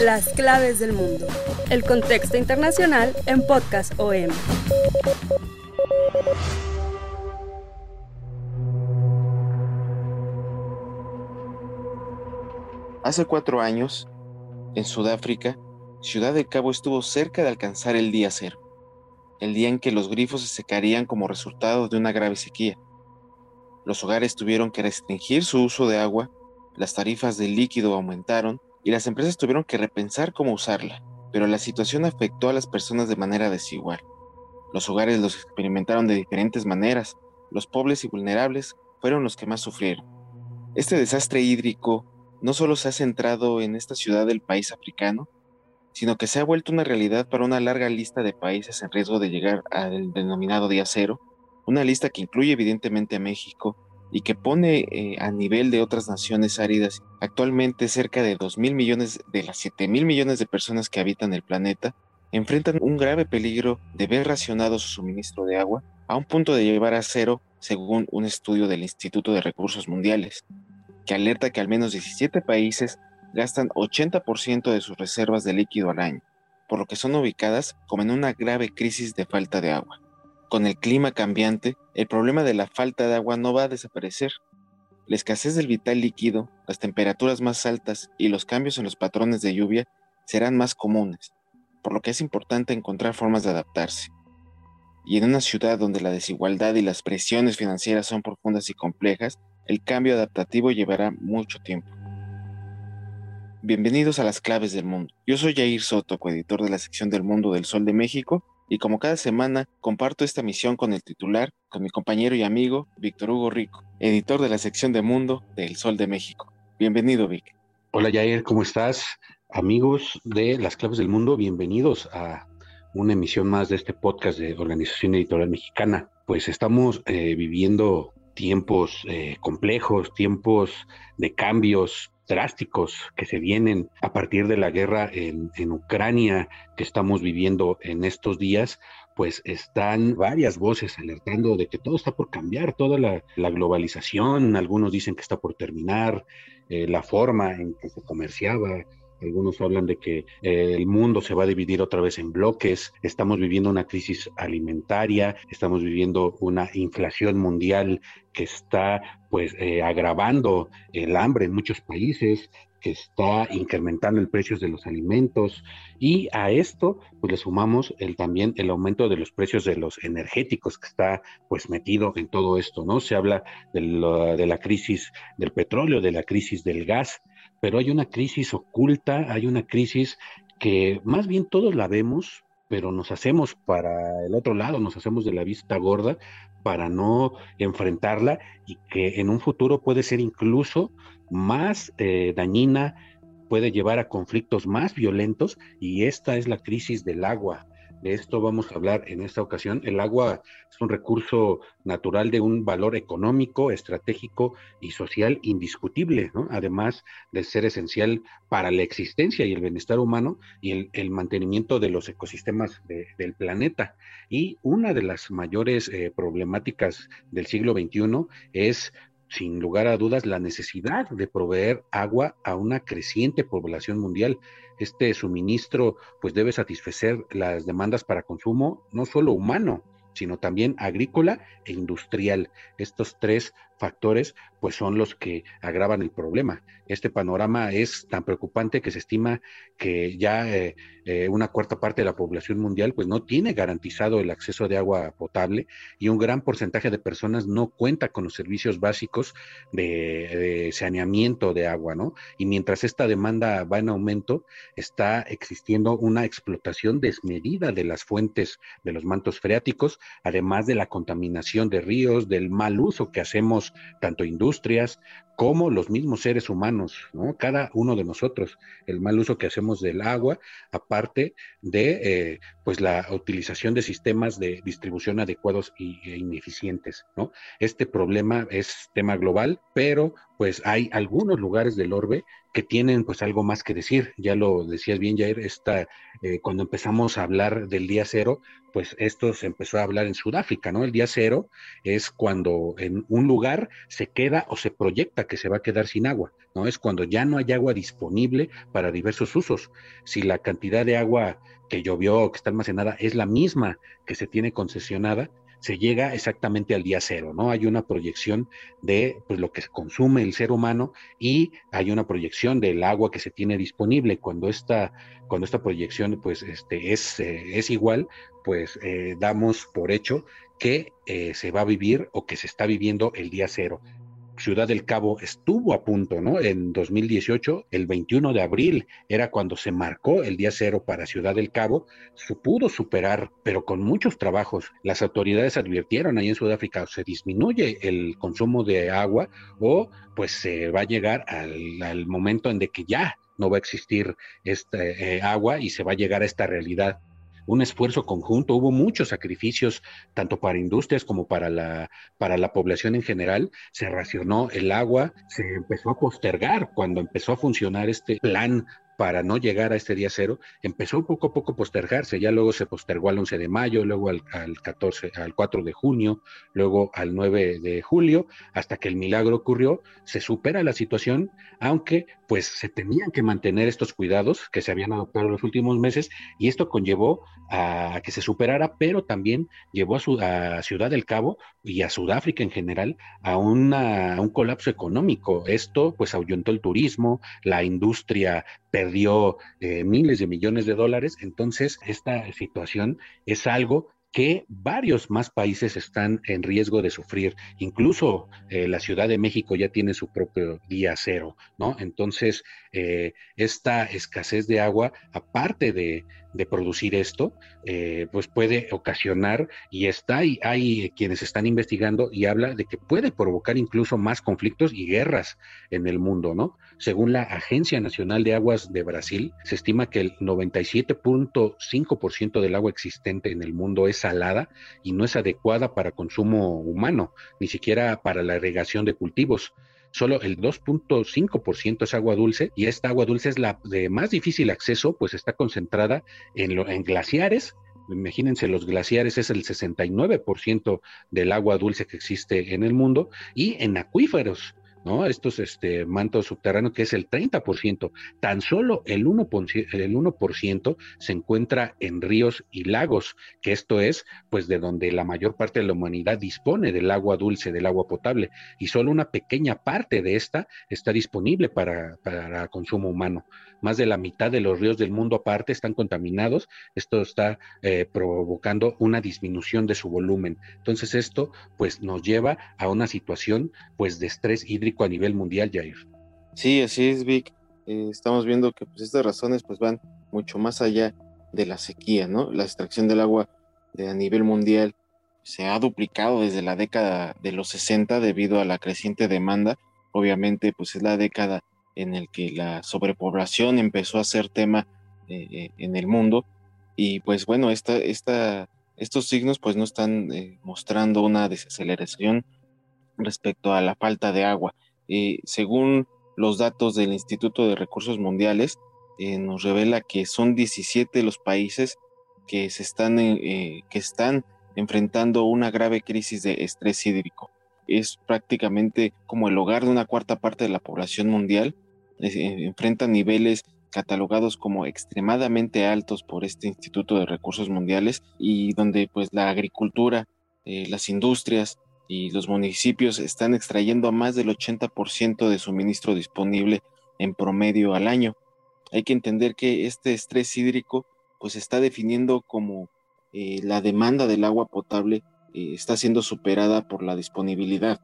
Las claves del mundo. El contexto internacional en Podcast OM. Hace cuatro años, en Sudáfrica, Ciudad del Cabo estuvo cerca de alcanzar el día cero, el día en que los grifos se secarían como resultado de una grave sequía. Los hogares tuvieron que restringir su uso de agua, las tarifas del líquido aumentaron y las empresas tuvieron que repensar cómo usarla, pero la situación afectó a las personas de manera desigual. Los hogares los experimentaron de diferentes maneras, los pobres y vulnerables fueron los que más sufrieron. Este desastre hídrico no solo se ha centrado en esta ciudad del país africano, sino que se ha vuelto una realidad para una larga lista de países en riesgo de llegar al denominado día cero, una lista que incluye evidentemente a México, y que pone eh, a nivel de otras naciones áridas actualmente cerca de 2 mil millones de las 7 mil millones de personas que habitan el planeta enfrentan un grave peligro de ver racionado su suministro de agua a un punto de llevar a cero según un estudio del Instituto de Recursos Mundiales, que alerta que al menos 17 países gastan 80% de sus reservas de líquido al año, por lo que son ubicadas como en una grave crisis de falta de agua. Con el clima cambiante, el problema de la falta de agua no va a desaparecer. La escasez del vital líquido, las temperaturas más altas y los cambios en los patrones de lluvia serán más comunes, por lo que es importante encontrar formas de adaptarse. Y en una ciudad donde la desigualdad y las presiones financieras son profundas y complejas, el cambio adaptativo llevará mucho tiempo. Bienvenidos a las claves del mundo. Yo soy Jair Soto, coeditor de la sección del Mundo del Sol de México, y como cada semana comparto esta misión con el titular, con mi compañero y amigo Víctor Hugo Rico, editor de la sección de Mundo del Sol de México. Bienvenido, Vic. Hola, Jair, ¿cómo estás? Amigos de Las Claves del Mundo, bienvenidos a una emisión más de este podcast de Organización Editorial Mexicana. Pues estamos eh, viviendo tiempos eh, complejos, tiempos de cambios drásticos que se vienen a partir de la guerra en, Ucrania que estamos viviendo en estos días, pues están varias voces alertando de que todo está por cambiar, toda la, globalización, algunos dicen que está por terminar, eh, la forma en que se comerciaba, algunos hablan de que eh, el mundo se va a dividir otra vez en bloques, estamos viviendo una crisis alimentaria, estamos viviendo una inflación mundial que está pues eh, agravando el hambre en muchos países, que está incrementando el precio de los alimentos. Y a esto pues le sumamos el también el aumento de los precios de los energéticos que está pues metido en todo esto, ¿no? Se habla de de la crisis del petróleo, de la crisis del gas, pero hay una crisis oculta, hay una crisis que más bien todos la vemos, pero nos hacemos para el otro lado, nos hacemos de la vista gorda para no enfrentarla y que en un futuro puede ser incluso más eh, dañina, puede llevar a conflictos más violentos y esta es la crisis del agua. De esto vamos a hablar en esta ocasión. El agua es un recurso natural de un valor económico, estratégico y social indiscutible, además de ser esencial para la existencia y el bienestar humano y el, mantenimiento de los ecosistemas del planeta. Y una de las mayores eh, problemáticas del siglo XXI es sin lugar a dudas, la necesidad de proveer agua a una creciente población mundial. Este suministro pues debe satisfacer las demandas para consumo no solo humano, sino también agrícola e industrial. Estos tres factores pues son los que agravan el problema. Este panorama es tan preocupante que se estima que ya eh, eh, una cuarta parte de la población mundial pues no tiene garantizado el acceso de agua potable y un gran porcentaje de personas no cuenta con los servicios básicos de, saneamiento de agua, ¿no? Y mientras esta demanda va en aumento, está existiendo una explotación desmedida de las fuentes de los mantos freáticos, además de la contaminación de ríos, del mal uso que hacemos tanto industrias como los mismos seres humanos, ¿no? Cada uno de nosotros, el mal uso que hacemos del agua, aparte de eh, pues la utilización de sistemas de distribución adecuados e ineficientes, ¿no? Este problema es tema global, pero pues hay algunos lugares del orbe que tienen pues algo más que decir. Ya lo decías bien, Jair, esta, eh, cuando empezamos a hablar del día cero, pues esto se empezó a hablar en Sudáfrica, ¿no? El día cero es cuando en un lugar se queda o se proyecta que se va a quedar sin agua, ¿no? Es cuando ya no hay agua disponible para diversos usos. Si la cantidad de agua que llovió o que está almacenada es la misma que se tiene concesionada, se llega exactamente al día cero, ¿no? Hay una proyección de pues, lo que consume el ser humano y hay una proyección del agua que se tiene disponible. Cuando esta, cuando esta proyección pues, este, es, eh, es igual, pues eh, damos por hecho que eh, se va a vivir o que se está viviendo el día cero. Ciudad del Cabo estuvo a punto, ¿no? En 2018, el 21 de abril era cuando se marcó el día cero para Ciudad del Cabo, se pudo superar, pero con muchos trabajos. Las autoridades advirtieron ahí en Sudáfrica, se disminuye el consumo de agua o pues se va a llegar al, momento en que ya no va a existir este, eh, agua y se va a llegar a esta realidad un esfuerzo conjunto, hubo muchos sacrificios, tanto para industrias como para la, para la población en general. Se racionó el agua, se empezó a postergar cuando empezó a funcionar este plan para no llegar a este día cero, empezó poco a poco a postergarse, ya luego se postergó al 11 de mayo, luego al, 14, al 4 de junio, luego al 9 de julio, hasta que el milagro ocurrió, se supera la situación, aunque pues se tenían que mantener estos cuidados que se habían adoptado en los últimos meses y esto conllevó a que se superara, pero también llevó a, a Ciudad del Cabo y a Sudáfrica en general a un colapso económico. Esto pues ahuyentó el turismo, la industria perdió eh, miles de millones de dólares. Entonces, esta situación es algo que varios más países están en riesgo de sufrir. Incluso eh, la Ciudad de México ya tiene su propio día cero, ¿no? Entonces, eh, esta escasez de agua, aparte de, producir esto, eh, pues puede ocasionar, y está, y hay quienes están investigando y habla de que puede provocar incluso más conflictos y guerras en el mundo, ¿no? Según la Agencia Nacional de Aguas de Brasil, se estima que el 97.5% del agua existente en el mundo es salada y no es adecuada para consumo humano, ni siquiera para la irrigación de cultivos solo el 2.5% es agua dulce y esta agua dulce es la de más difícil acceso, pues está concentrada en, en glaciares. Imagínense, los glaciares es el 69% del agua dulce que existe en el mundo y en acuíferos. ¿No? Estos este, mantos subterráneos, que es el 30%, tan solo el 1%, el 1% se encuentra en ríos y lagos, que esto es, pues, de donde la mayor parte de la humanidad dispone del agua dulce, del agua potable, y solo una pequeña parte de esta está disponible para, para consumo humano. Más de la mitad de los ríos del mundo aparte están contaminados, esto está eh, provocando una disminución de su volumen. Entonces esto, pues, nos lleva a una situación, pues, de estrés hídrico a nivel mundial, Jair. Sí, así es, Vic. Eh, estamos viendo que pues, estas razones pues, van mucho más allá de la sequía, ¿no? La extracción del agua a nivel mundial se ha duplicado desde la década de los 60 debido a la creciente demanda. Obviamente, pues es la década en el que la sobrepoblación empezó a ser tema eh, eh, en el mundo y pues bueno, esta, esta, estos signos pues no están mostrando una desaceleración respecto a la falta de agua. Eh, según los datos del Instituto de Recursos Mundiales, eh, nos revela que son 17 los países que, se están, eh, que están enfrentando una grave crisis de estrés hídrico. Es prácticamente como el hogar de una cuarta parte de la población mundial. enfrenta niveles catalogados como extremadamente altos por este Instituto de Recursos Mundiales y donde pues la agricultura, las industrias, y los municipios están extrayendo a más del 80% de suministro disponible en promedio al año. Hay que entender que este estrés hídrico pues está definiendo como eh, la demanda del agua potable eh, está siendo superada por la disponibilidad.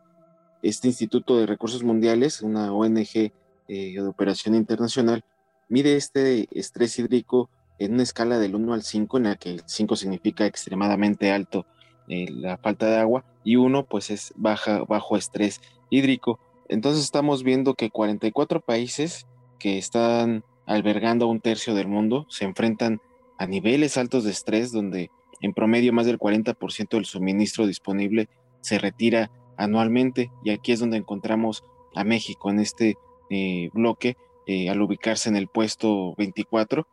Este Instituto de Recursos Mundiales, una ONG eh, de operación internacional, mide este estrés hídrico en una escala del 1 al 5, en la que el 5 significa extremadamente alto la falta de agua y 1 pues es baja, bajo estrés hídrico. Entonces estamos viendo que 44 países que están albergando un tercio del mundo se enfrentan a niveles altos de estrés donde en promedio más del 40% del suministro disponible se retira anualmente y aquí es donde encontramos a México en este eh, bloque eh, al ubicarse en el puesto 24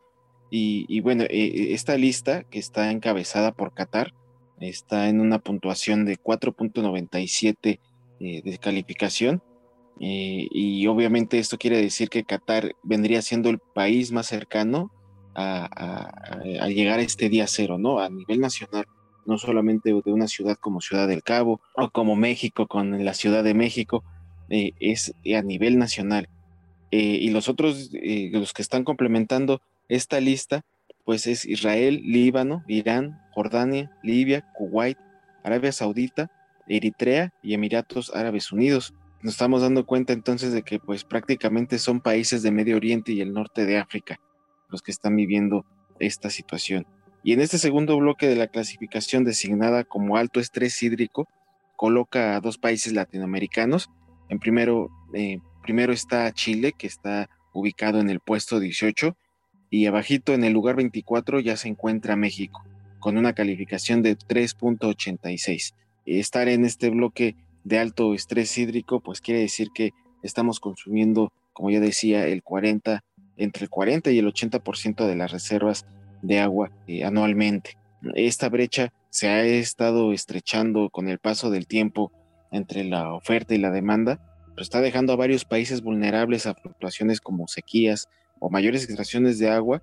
y, bueno, eh, esta lista que está encabezada por Qatar está en una puntuación de 4.97 de calificación y obviamente esto quiere decir que Qatar vendría siendo el país más cercano a, llegar a este día cero, ¿no? A nivel nacional, no solamente de una ciudad como Ciudad del Cabo o como México con la Ciudad de México, eh, es a nivel nacional. Eh, y los otros, eh, los que están complementando esta lista, pues es Israel, Líbano, Irán, Jordania, Libia, Kuwait, Arabia Saudita, Eritrea y Emiratos Árabes Unidos. Nos estamos dando cuenta entonces de que pues prácticamente son países de Medio Oriente y el norte de África los que están viviendo esta situación. Y en este segundo bloque de la clasificación designada como alto estrés hídrico, coloca a dos países latinoamericanos. En primero, eh, primero está Chile, que está ubicado en el puesto 18, y abajito en el lugar 24 ya se encuentra México, con una calificación de 3.86. Estar en este bloque de alto estrés hídrico, pues quiere decir que estamos consumiendo, como ya decía, el 40 entre el 40 y el 80% de las reservas de agua eh, anualmente. Esta brecha se ha estado estrechando con el paso del tiempo entre la oferta y la demanda, pero está dejando a varios países vulnerables a fluctuaciones como sequías o mayores extracciones de agua,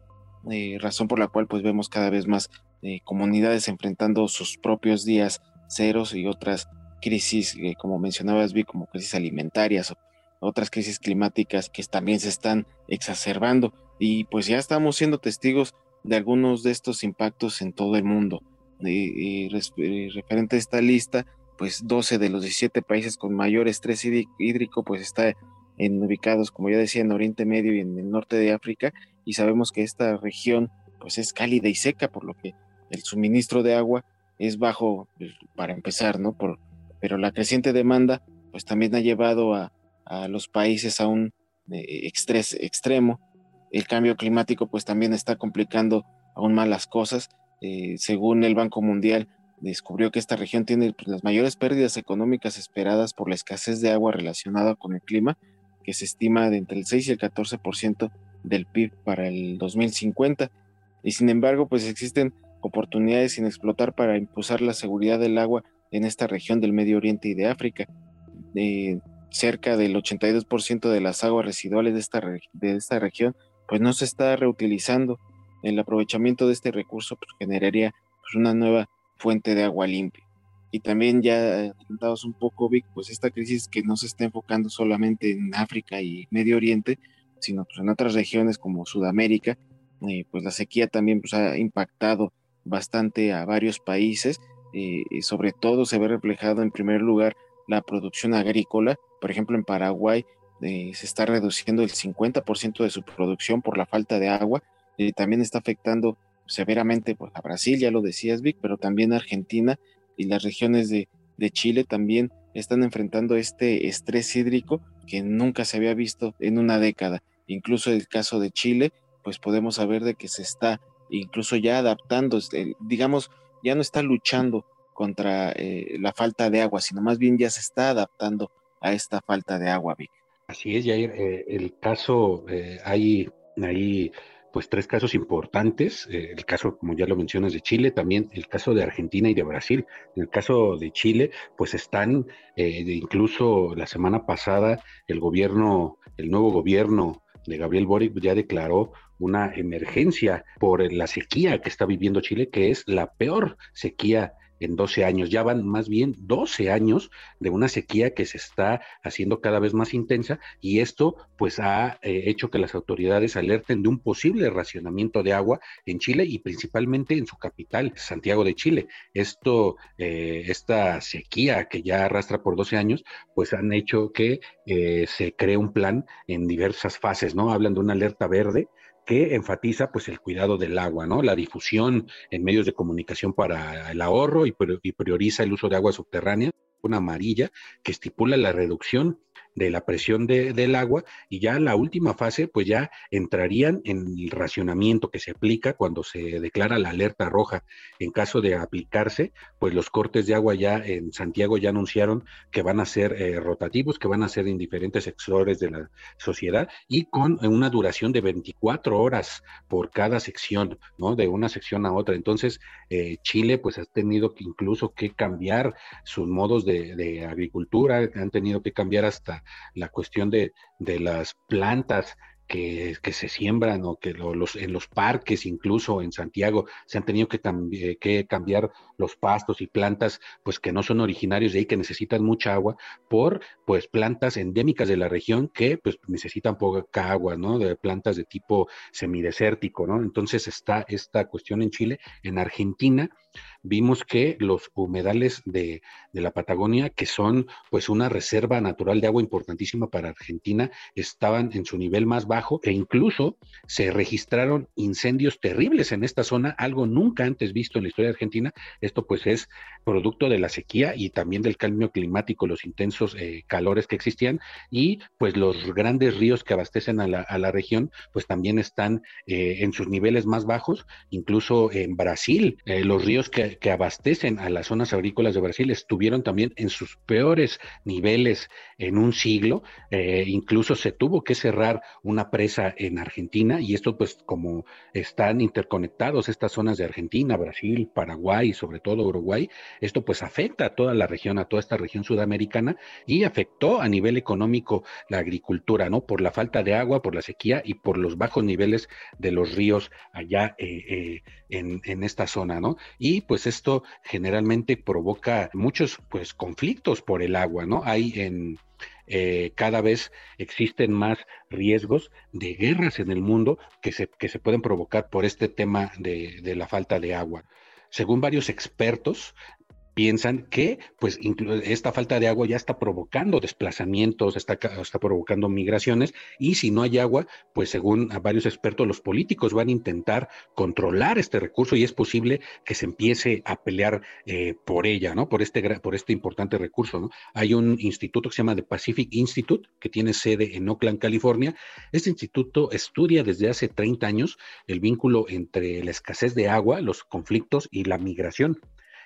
eh, razón por la cual pues vemos cada vez más eh, comunidades enfrentando sus propios días ceros y otras crisis, como mencionabas, vi como crisis alimentarias o otras crisis climáticas que también se están exacerbando y pues ya estamos siendo testigos de algunos de estos impactos en todo el mundo. Y, referente a esta lista, pues 12 de los 17 países con mayor estrés hídrico pues está en, ubicados, como ya decía, en Oriente Medio y en el norte de África y sabemos que esta región pues es cálida y seca, por lo que el suministro de agua es bajo pues, para empezar, ¿no? Por, pero la creciente demanda pues también ha llevado a, a los países a un eh, extremo. El cambio climático pues también está complicando aún más las cosas. Eh, según el Banco Mundial, descubrió que esta región tiene pues, las mayores pérdidas económicas esperadas por la escasez de agua relacionada con el clima, que se estima de entre el 6 y el 14% del PIB para el 2050. Y sin embargo, pues existen oportunidades sin explotar para impulsar la seguridad del agua en esta región del Medio Oriente y de África. Eh, cerca del 82% de las aguas residuales de esta, de esta región, pues no se está reutilizando. El aprovechamiento de este recurso pues, generaría pues, una nueva fuente de agua limpia. Y también ya adelantados un poco, Vic, pues esta crisis que no se está enfocando solamente en África y Medio Oriente, sino pues, en otras regiones como Sudamérica, eh, pues la sequía también pues, ha impactado bastante a varios países, eh, y sobre todo se ve reflejado en primer lugar la producción agrícola. Por ejemplo, en Paraguay eh, se está reduciendo el 50% de su producción por la falta de agua. y también está afectando severamente pues, a Brasil, ya lo decías, Vic, pero también a Argentina y las regiones de, de Chile también están enfrentando este estrés hídrico que nunca se había visto en una década. Incluso el caso de Chile, pues podemos saber de que se está incluso ya adaptando, este, digamos, ya no está luchando contra eh, la falta de agua, sino más bien ya se está adaptando a esta falta de agua, Vic. Así es, Jair. Eh, el caso, eh, hay, hay pues tres casos importantes. el caso, como ya lo mencionas, de Chile, también el caso de Argentina y de Brasil. En el caso de Chile, pues están, incluso la semana pasada, el gobierno, el nuevo gobierno de Gabriel Boric ya declaró una emergencia por la sequía que está viviendo Chile, que es la peor sequía en 12 años. Ya van más bien 12 años de una sequía que se está haciendo cada vez más intensa y esto pues ha eh, hecho que las autoridades alerten de un posible racionamiento de agua en Chile y principalmente en su capital, Santiago de Chile. Esto, eh, esta sequía que ya arrastra por 12 años, pues han hecho que eh, se cree un plan en diversas fases, ¿no? Hablan de una alerta verde que enfatiza pues el cuidado del agua, ¿no? La difusión en medios de comunicación para el ahorro y, prioriza el uso de agua subterránea, una amarilla que estipula la reducción de la presión del agua y ya la última fase pues ya entrarían en el racionamiento que se aplica cuando se declara la alerta roja. En caso de aplicarse, pues los cortes de agua ya en Santiago ya anunciaron que van a ser eh, rotativos, que van a ser en diferentes sectores de la sociedad y con una duración de 24 horas por cada sección, ¿no? De una sección a otra. Entonces, eh, Chile pues ha tenido que incluso que cambiar sus modos de, de agricultura, han tenido que cambiar hasta la cuestión de, de las plantas que, se siembran o que los, en los parques, incluso en Santiago, se han tenido que, eh, que, cambiar los pastos y plantas, pues que no son originarios de ahí, que necesitan mucha agua, por pues plantas endémicas de la región que pues necesitan poca agua, ¿no? De plantas de tipo semidesértico, ¿no? Entonces está esta cuestión en Chile, en Argentina, vimos que los humedales de, de, la Patagonia, que son pues una reserva natural de agua importantísima para Argentina, estaban en su nivel más bajo e incluso se registraron incendios terribles en esta zona, algo nunca antes visto en la historia de Argentina. Esto pues es producto de la sequía y también del cambio climático, los intensos eh, calores que existían y pues los grandes ríos que abastecen a la, región pues también están eh, en sus niveles más bajos, incluso en Brasil, eh, los ríos que abastecen a las zonas agrícolas de Brasil estuvieron también en sus peores niveles en un siglo. Eh, incluso se tuvo que cerrar una presa en Argentina y esto pues como están interconectados estas zonas de Argentina, Brasil, Paraguay y sobre todo Uruguay, esto pues afecta a toda la región, a toda esta región sudamericana y afectó a nivel económico la agricultura, ¿no? Por la falta de agua, por la sequía y por los bajos niveles de los ríos allá eh, eh, en, en esta zona, ¿no? Y pues esto generalmente provoca muchos pues conflictos por el agua, ¿no? Hay en eh, cada vez existen más riesgos de guerras en el mundo que se, que se pueden provocar por este tema de, de la falta de agua. Según varios expertos, piensan que pues esta falta de agua ya está provocando desplazamientos, está, está provocando migraciones y si no hay agua, pues según varios expertos, los políticos van a intentar controlar este recurso y es posible que se empiece a pelear eh, por ella, ¿no? Por este, por este importante recurso, ¿no? Hay un instituto que se llama The Pacific Institute que tiene sede en Oakland, California. Este instituto estudia desde hace 30 años el vínculo entre la escasez de agua, los conflictos y la migración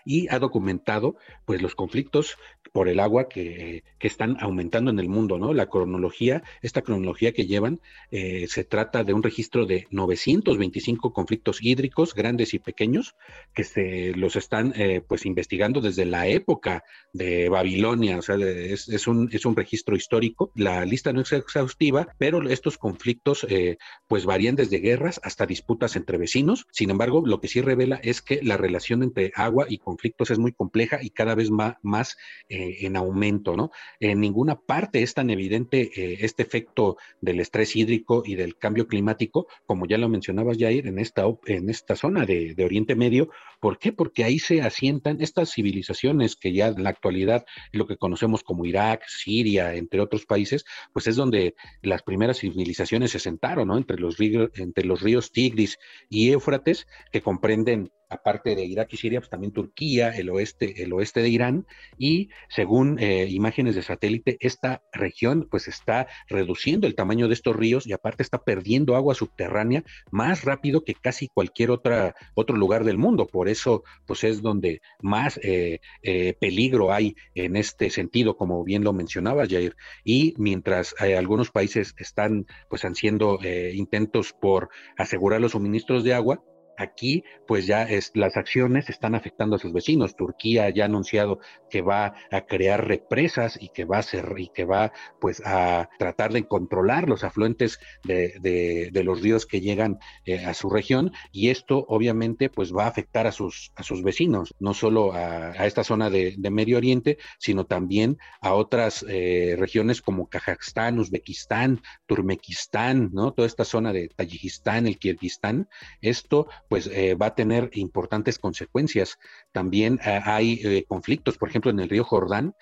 y ha documentado pues los conflictos por el agua que, que están aumentando en el mundo, ¿no? La cronología, esta cronología que llevan, eh, se trata de un registro de 925 conflictos hídricos, grandes y pequeños, que se los están eh, pues investigando desde la época de Babilonia, o sea, es, es, un, es un registro histórico. La lista no es exhaustiva, pero estos conflictos eh, pues varían desde guerras hasta disputas entre vecinos. Sin embargo, lo que sí revela es que la relación entre agua y conflictos es muy compleja y cada vez más, más eh, en aumento, ¿no? En ninguna parte es tan evidente eh, este efecto del estrés hídrico y del cambio climático, como ya lo mencionabas, Jair, en esta, en esta zona de, de Oriente Medio. ¿Por qué? Porque ahí se asientan estas civilizaciones que ya en la actualidad, lo que conocemos como Irak, Siria, entre otros países, pues es donde las primeras civilizaciones se sentaron, ¿no? Entre los, entre los ríos Tigris y Éufrates, que comprenden aparte de Irak y Siria, pues también Turquía, el oeste, el oeste de Irán, y según eh, imágenes de satélite, esta región pues está reduciendo el tamaño de estos ríos y aparte está perdiendo agua subterránea más rápido que casi cualquier otra, otro lugar del mundo. Por eso, pues es donde más eh, eh, peligro hay en este sentido, como bien lo mencionaba Jair. Y mientras algunos países están pues haciendo intentos por asegurar los suministros de agua, Aquí, pues ya es, las acciones están afectando a sus vecinos. Turquía ya ha anunciado que va a crear represas y que va a ser, y que va, pues, a tratar de controlar los afluentes de, los ríos que llegan eh, a su región. Y esto, obviamente, pues, va a afectar a sus, a sus vecinos, no solo a, esta zona de, Medio Oriente, sino también a otras eh, regiones como Kazajstán, Uzbekistán, Turmekistán, ¿no? Toda esta zona de Tayikistán, el Kirguistán. Esto pues eh, va a tener importantes consecuencias. También eh, hay eh, conflictos, por ejemplo, en el río Jordán,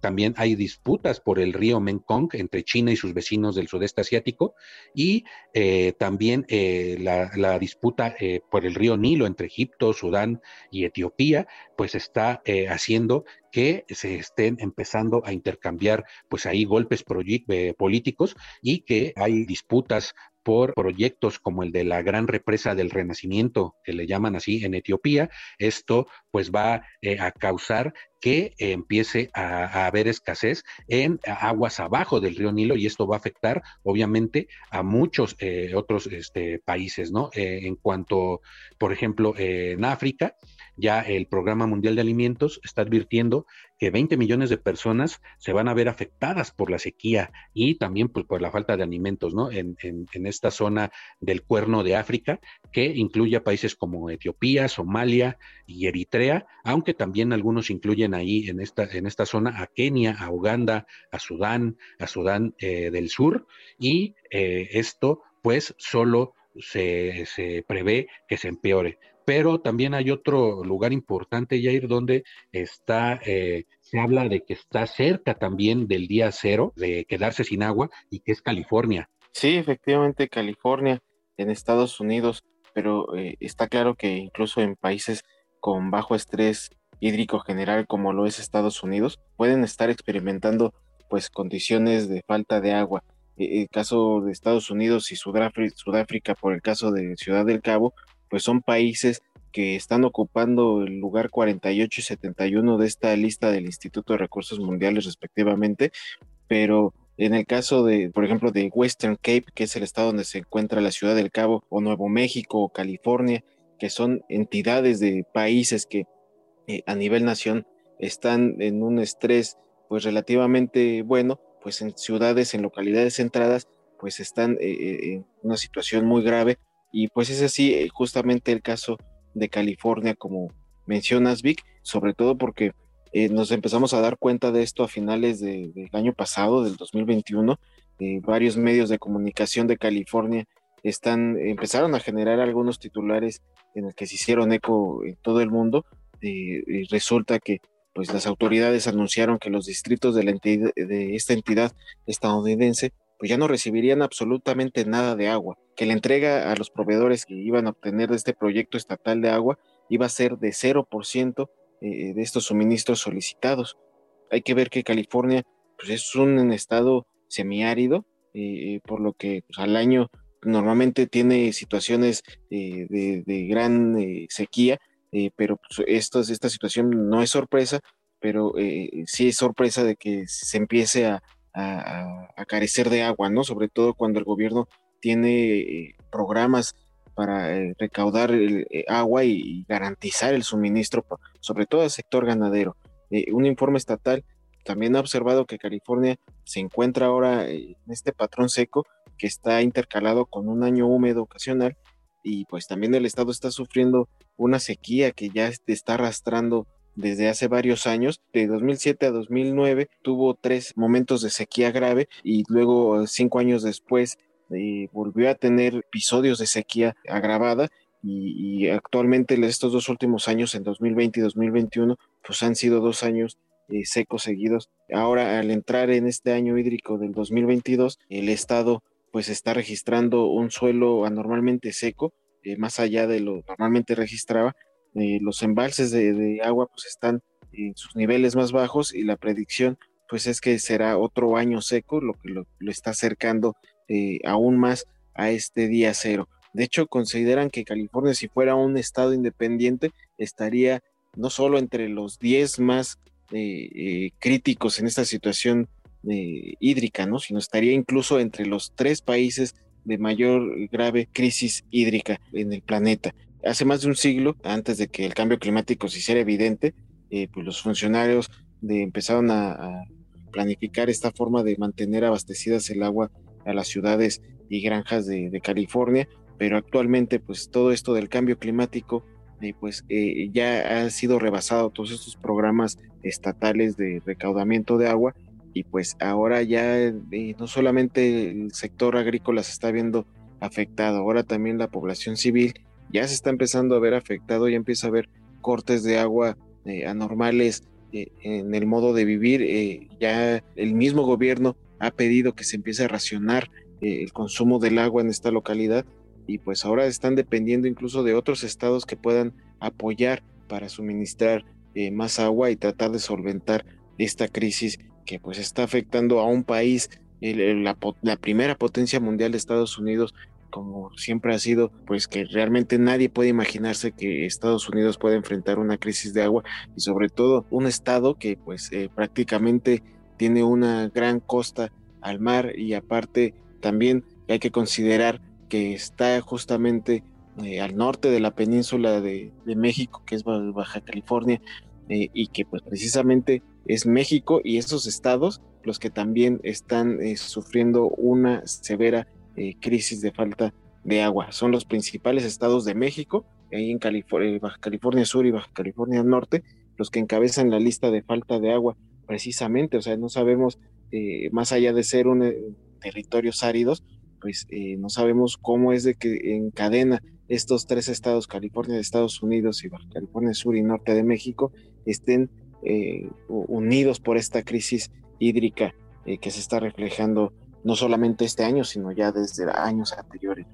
también hay disputas por el río Mekong entre China y sus vecinos del sudeste asiático y también la, la, disputa por el río Nilo entre Egipto, Sudán y Etiopía, pues está haciendo que se estén empezando a intercambiar pues ahí golpes políticos y que hay disputas por proyectos como el de la gran represa del Renacimiento, que le llaman así en Etiopía. Esto pues va eh, a causar que empiece a, haber escasez en aguas abajo del río Nilo y esto va a afectar obviamente a muchos eh, otros este, países, ¿no? Eh, en cuanto, por ejemplo, en África, ya el Programa Mundial de Alimentos está advirtiendo que 20 millones de personas se van a ver afectadas por la sequía y también pues, por la falta de alimentos, ¿no? En, esta zona del cuerno de África, que incluye a países como Etiopía, Somalia y Eritrea, aunque también algunos incluyen ahí en esta, en esta zona a Kenia, a Uganda, a Sudán, a Sudán eh, del Sur, y eh, esto pues solo se, se prevé que se empeore pero también hay otro lugar importante, Jair, donde está, eh, se habla de que está cerca también del día cero de quedarse sin agua y que es California. Sí, efectivamente, California, en Estados Unidos, pero eh, está claro que incluso en países con bajo estrés hídrico general como lo es Estados Unidos, pueden estar experimentando pues condiciones de falta de agua. E, el caso de Estados Unidos y Sudáfrica por el caso de Ciudad del Cabo, pues son países que están ocupando el lugar 48 y 71 de esta lista del Instituto de Recursos Mundiales respectivamente, pero en el caso de, por ejemplo, de Western Cape, que es el estado donde se encuentra la Ciudad del Cabo, o Nuevo México, o California, que son entidades de países que eh, a nivel nación están en un estrés pues relativamente bueno, pues en ciudades, en localidades centradas, pues están eh, eh, en una situación muy grave y pues es así eh, justamente el caso de California, como mencionas, Vic, sobre todo porque eh, nos empezamos a dar cuenta de esto a finales del año pasado, del 2021. Eh, varios medios de comunicación de California están, empezaron a generar algunos titulares en el que se hicieron eco en todo el mundo. y resulta que pues las autoridades anunciaron que los distritos de, la de esta entidad estadounidense pues ya no recibirían absolutamente nada de agua, que la entrega a los proveedores que iban a obtener de este proyecto estatal de agua iba a ser de 0% eh, de estos suministros solicitados. Hay que ver que California pues es un estado semiárido, eh, por lo que pues, al año normalmente tiene situaciones eh, de, gran sequía, pero pues, esta situación no es sorpresa, pero sí es sorpresa de que se empiece a, a, carecer de agua, ¿no? Sobre todo cuando el gobierno tiene eh, programas para eh, recaudar el, eh, agua y, garantizar el suministro, sobre todo al sector ganadero. un informe estatal también ha observado que California se encuentra ahora en este patrón seco que está intercalado con un año húmedo ocasional y pues también el estado está sufriendo una sequía que ya está arrastrando desde hace varios años. De 2007 a 2009 tuvo tres momentos de sequía grave y luego cinco años después eh, volvió a tener episodios de sequía agravada y, actualmente estos dos últimos años, en 2020 y 2021, pues han sido dos años eh, secos seguidos. Ahora, al entrar en este año hídrico del 2022, el estado pues está registrando un suelo anormalmente seco, eh, más allá de lo normalmente registraba, eh, los embalses de, agua pues están en sus niveles más bajos y la predicción pues es que será otro año seco, lo que lo, está acercando eh, aún más a este día cero. De hecho, consideran que California, si fuera un estado independiente, estaría no solo entre los 10 más eh, críticos en esta situación hídrica, ¿no? sino estaría incluso entre los tres países de mayor grave crisis hídrica en el planeta. Hace más de un siglo, antes de que el cambio climático se hiciera evidente, eh, pues los funcionarios de, empezaron a, planificar esta forma de mantener abastecidas el agua a las ciudades y granjas de, California, pero actualmente pues todo esto del cambio climático eh, pues eh, ya ha sido rebasado todos estos programas estatales de recaudamiento de agua y pues ahora ya no solamente el sector agrícola se está viendo afectado, ahora también la población civil ya se está empezando a ver afectado, ya empieza a haber cortes de agua eh, anormales eh, en el modo de vivir, ya el mismo gobierno ha pedido que se empiece a racionar el consumo del agua en esta localidad y pues ahora están dependiendo incluso de otros estados que puedan apoyar para suministrar más agua y tratar de solventar esta crisis que pues está afectando a un país, la, primera potencia mundial de Estados Unidos, como siempre ha sido, pues que realmente nadie puede imaginarse que Estados Unidos pueda enfrentar una crisis de agua y sobre todo un estado que pues eh, prácticamente tiene una gran costa al mar y aparte también hay que considerar que está justamente eh, al norte de la península de, México, que es Baja California, eh, y que pues precisamente es México y esos estados los que también están eh, sufriendo una severa eh, crisis de falta de agua. Son los principales estados de México, ahí en California, Baja California Sur y Baja California Norte, los que encabezan la lista de falta de agua precisamente. O sea, no sabemos, eh, más allá de ser un territorios áridos, pues no sabemos cómo es de que encadena estos tres estados, California de Estados Unidos y Baja California Sur y Norte de México, estén eh, unidos por esta crisis hídrica eh, que se está reflejando no solamente este año, sino ya desde años anteriores.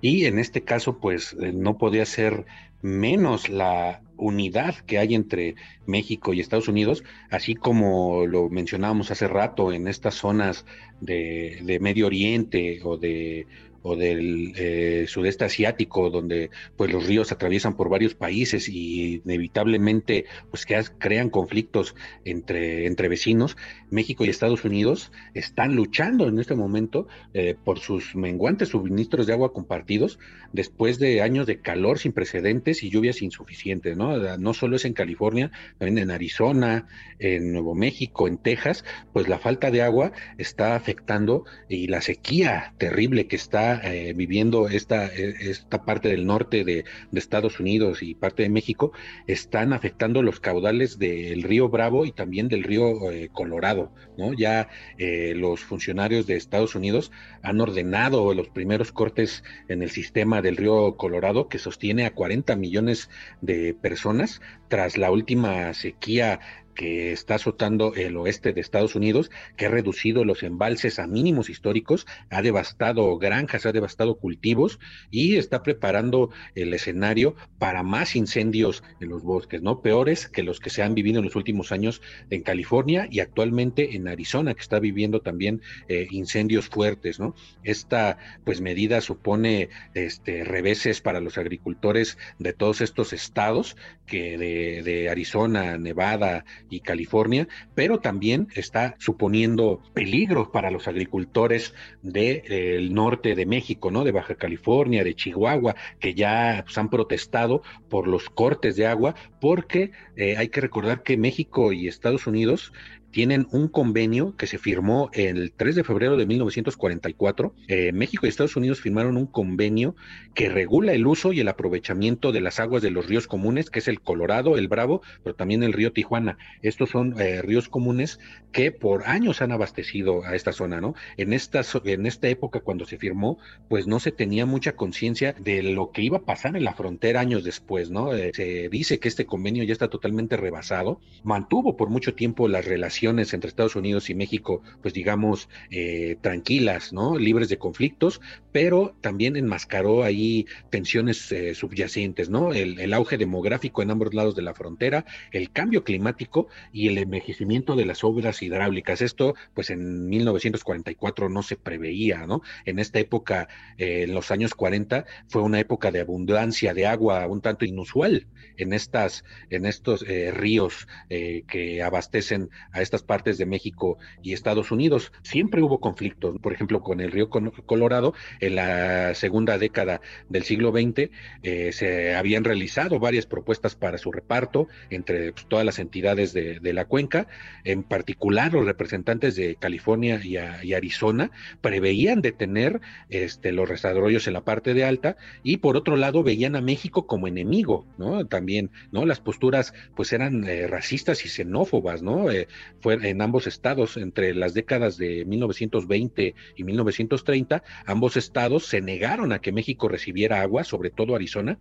Y en este caso, pues eh, no podía ser menos la unidad que hay entre México y Estados Unidos, así como lo mencionábamos hace rato en estas zonas de, de Medio Oriente o de o del eh, sudeste asiático, donde pues los ríos atraviesan por varios países y inevitablemente pues que crean conflictos entre, entre vecinos, México y Estados Unidos están luchando en este momento eh, por sus menguantes suministros de agua compartidos después de años de calor sin precedentes y lluvias insuficientes, ¿no? No solo es en California, también en Arizona, en Nuevo México, en Texas, pues la falta de agua está afectando y la sequía terrible que está eh, viviendo esta, e, esta parte del norte de, Estados Unidos y parte de México están afectando los caudales del río Bravo y también del río eh, Colorado, ¿no? Ya eh, los funcionarios de Estados Unidos han ordenado los primeros cortes en el sistema del río Colorado que sostiene a 40 millones de personas tras la última sequía que está azotando el oeste de Estados Unidos, que ha reducido los embalses a mínimos históricos, ha devastado granjas, ha devastado cultivos y está preparando el escenario para más incendios en los bosques, ¿no? Peores que los que se han vivido en los últimos años en California y actualmente en Arizona, que está viviendo también eh, incendios fuertes, ¿no? Esta, pues, medida supone este, reveses para los agricultores de todos estos estados, que de, de Arizona, Nevada, y California, pero también está suponiendo peligros para los agricultores del norte de México, ¿no? De Baja California, de Chihuahua, que ya pues, han protestado por los cortes de agua, porque eh, hay que recordar que México y Estados Unidos tienen un convenio que se firmó el 3 de febrero de 1944. Eh, México y Estados Unidos firmaron un convenio que regula el uso y el aprovechamiento de las aguas de los ríos comunes, que es el Colorado, el Bravo, pero también el río Tijuana. Estos son eh, ríos comunes que por años han abastecido a esta zona, ¿no? En esta, en esta época, cuando se firmó, pues no se tenía mucha conciencia de lo que iba a pasar en la frontera años después, ¿no? Eh, se dice que este convenio ya está totalmente rebasado. Mantuvo por mucho tiempo las relaciones entre Estados Unidos y México, pues digamos, eh, tranquilas, ¿no? Libres de conflictos, pero también enmascaró ahí tensiones eh, subyacentes, ¿no? El, auge demográfico en ambos lados de la frontera, el cambio climático y el envejecimiento de las obras hidráulicas. Esto, pues en 1944 no se preveía, ¿no? En esta época, eh, en los años 40, fue una época de abundancia de agua un tanto inusual en estas, en estos ríos que abastecen a esta estas partes de México y Estados Unidos. Siempre hubo conflictos, por ejemplo, con el río Colorado, en la segunda década del siglo XX eh, se habían realizado varias propuestas para su reparto entre pues, todas las entidades de, la cuenca, en particular los representantes de California y, Arizona preveían detener este, los desarrollos en la parte de alta y por otro lado veían a México como enemigo, ¿no? También, ¿no? Las posturas pues eran eh, racistas y xenófobas, ¿no? Eh, en ambos estados, entre las décadas de 1920 y 1930, ambos estados se negaron a que México recibiera agua, sobre todo Arizona,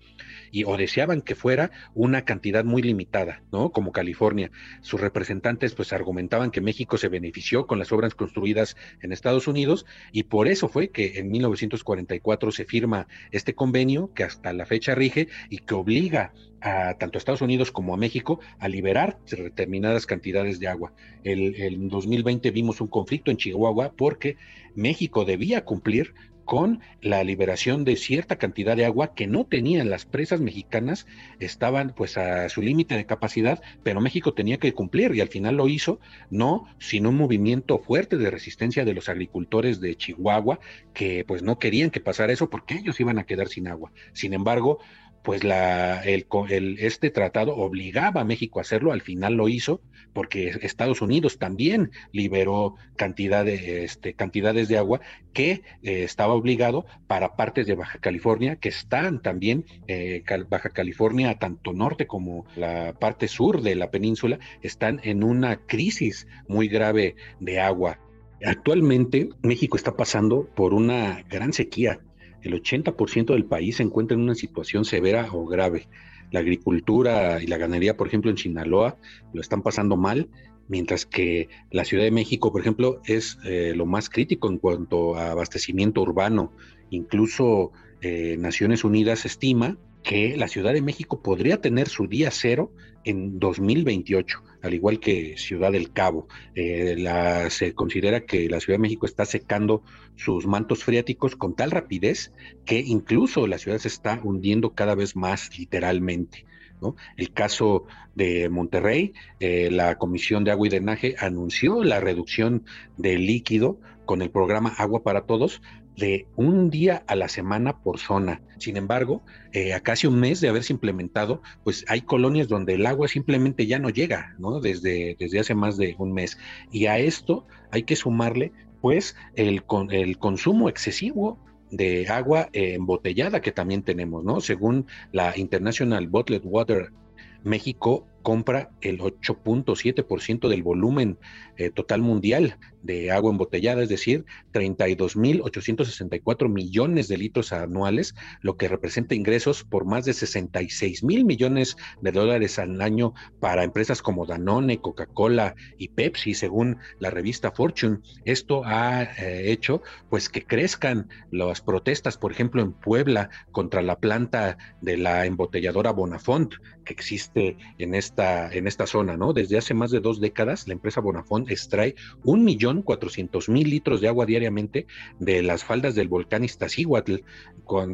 y o deseaban que fuera una cantidad muy limitada, ¿no? Como California. Sus representantes pues argumentaban que México se benefició con las obras construidas en Estados Unidos y por eso fue que en 1944 se firma este convenio que hasta la fecha rige y que obliga a tanto a Estados Unidos como a México a liberar determinadas cantidades de agua. El, en 2020 vimos un conflicto en Chihuahua porque México debía cumplir con la liberación de cierta cantidad de agua que no tenían las presas mexicanas, estaban pues a su límite de capacidad, pero México tenía que cumplir y al final lo hizo, no sin un movimiento fuerte de resistencia de los agricultores de Chihuahua que pues no querían que pasara eso porque ellos iban a quedar sin agua. Sin embargo, pues la, el, este tratado obligaba a México a hacerlo, al final lo hizo, porque Estados Unidos también liberó cantidad de, este, cantidades de agua que eh, estaba obligado para partes de Baja California, que están también, eh, Baja California, tanto norte como la parte sur de la península, están en una crisis muy grave de agua. Actualmente México está pasando por una gran sequía el 80% del país se encuentra en una situación severa o grave. La agricultura y la ganadería, por ejemplo, en Sinaloa lo están pasando mal, mientras que la Ciudad de México, por ejemplo, es eh, lo más crítico en cuanto a abastecimiento urbano. Incluso eh, Naciones Unidas estima que la Ciudad de México podría tener su día cero en 2028, al igual que Ciudad del Cabo. Eh, se considera que la Ciudad de México está secando sus mantos freáticos con tal rapidez que incluso la ciudad se está hundiendo cada vez más literalmente. El caso de Monterrey, eh, la Comisión de Agua y Drenaje anunció la reducción del líquido con el programa Agua para Todos, de un día a la semana por zona. Sin embargo, eh, a casi un mes de haberse implementado, pues hay colonias donde el agua simplemente ya no llega, ¿no? Desde, desde hace más de un mes. Y a esto hay que sumarle, pues, el, el consumo excesivo de agua embotellada que también tenemos, ¿no? Según la International Bottled Water México compra el 8.7% del volumen eh, total mundial de agua embotellada, es decir, 32.864 millones de litros anuales, lo que representa ingresos por más de 66 mil millones de dólares al año para empresas como Danone, Coca-Cola y Pepsi, según la revista Fortune. Esto ha eh, hecho pues que crezcan las protestas, por ejemplo, en Puebla contra la planta de la embotelladora Bonafont que existe en este en esta zona, ¿no? Desde hace más de dos décadas, la empresa Bonafont extrae un millón cuatrocientos mil litros de agua diariamente de las faldas del volcán Iztaccíhuatl,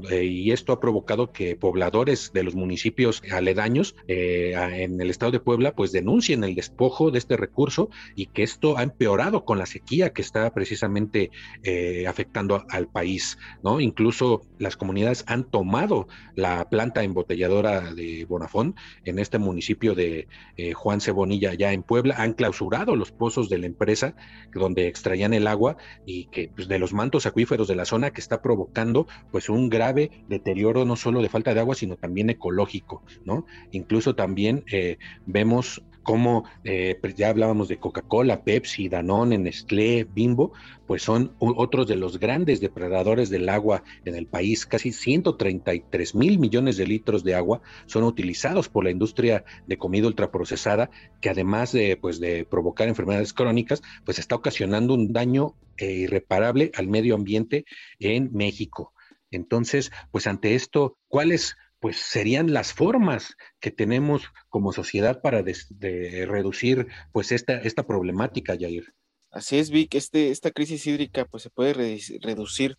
eh, y esto ha provocado que pobladores de los municipios aledaños eh, en el estado de Puebla, pues denuncien el despojo de este recurso y que esto ha empeorado con la sequía que está precisamente eh, afectando al país. Incluso las comunidades han tomado la planta embotelladora de Bonafont en este municipio de Juan Cebonilla ya en Puebla, han clausurado los pozos de la empresa donde extraían el agua y que pues, de los mantos acuíferos de la zona que está provocando pues un grave deterioro no solo de falta de agua, sino también ecológico, ¿no? Incluso también eh, vemos como eh, pues, ya hablábamos de Coca-Cola, Pepsi, Danone, Nestlé, Bimbo, pues son otros de los grandes depredadores del agua en el país. Casi 133 mil millones de litros de agua son utilizados por la industria de comida ultraprocesada, que además de, pues, de provocar enfermedades crónicas, pues está ocasionando un daño eh, irreparable al medio ambiente en México. Entonces, pues ante esto, ¿cuáles pues serían las formas que tenemos como sociedad para reducir pues esta, esta problemática, Jair. Así es, Vic, este, esta crisis hídrica pues se puede reducir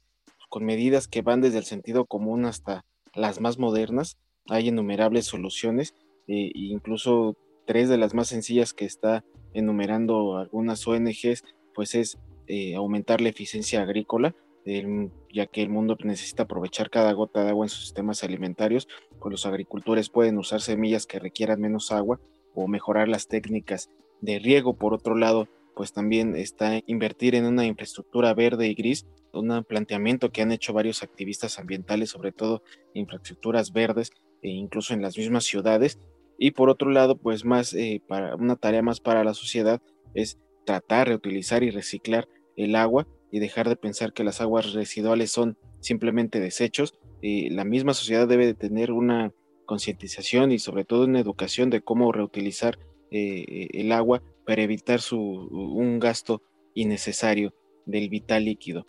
con medidas que van desde el sentido común hasta las más modernas. Hay innumerables soluciones, e incluso tres de las más sencillas que está enumerando algunas ONGs, pues es eh, aumentar la eficiencia agrícola, ya que el mundo necesita aprovechar cada gota de agua en sus sistemas alimentarios, pues los agricultores pueden usar semillas que requieran menos agua o mejorar las técnicas de riego. Por otro lado, pues también está invertir en una infraestructura verde y gris, un planteamiento que han hecho varios activistas ambientales, sobre todo infraestructuras verdes, e incluso en las mismas ciudades. Y por otro lado, pues más eh, para una tarea más para la sociedad es tratar, reutilizar y reciclar el agua y dejar de pensar que las aguas residuales son simplemente desechos. Eh, la misma sociedad debe de tener una concientización y sobre todo una educación de cómo reutilizar eh, el agua para evitar su, un gasto innecesario del vital líquido.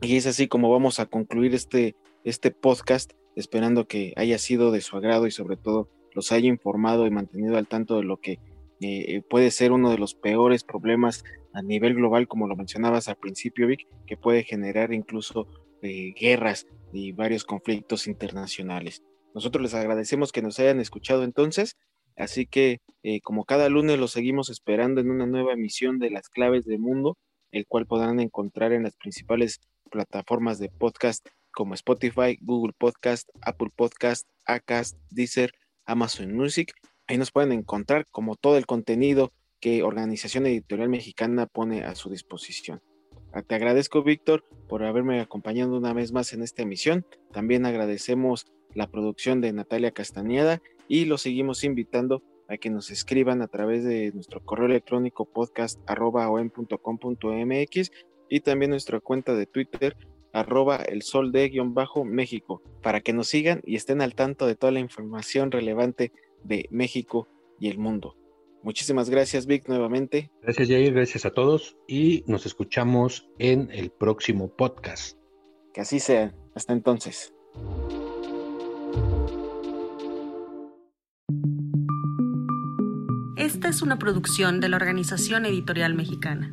Y es así como vamos a concluir este, este podcast, esperando que haya sido de su agrado y sobre todo los haya informado y mantenido al tanto de lo que eh, puede ser uno de los peores problemas a nivel global, como lo mencionabas al principio, Vic, que puede generar incluso eh, guerras y varios conflictos internacionales. Nosotros les agradecemos que nos hayan escuchado entonces, así que eh, como cada lunes los seguimos esperando en una nueva emisión de Las Claves del Mundo, el cual podrán encontrar en las principales plataformas de podcast como Spotify, Google Podcast, Apple Podcast, Acast, Deezer, Amazon Music. Ahí nos pueden encontrar como todo el contenido que Organización Editorial Mexicana pone a su disposición. Ah, te agradezco, Víctor, por haberme acompañado una vez más en esta emisión. También agradecemos la producción de Natalia Castañeda y los seguimos invitando a que nos escriban a través de nuestro correo electrónico podcast.com.mx y también nuestra cuenta de Twitter arroba el sol de guion bajo México para que nos sigan y estén al tanto de toda la información relevante de México y el mundo. Muchísimas gracias, Vic, nuevamente. Gracias, Jair, gracias a todos y nos escuchamos en el próximo podcast. Que así sea. Hasta entonces. Esta es una producción de la Organización Editorial Mexicana.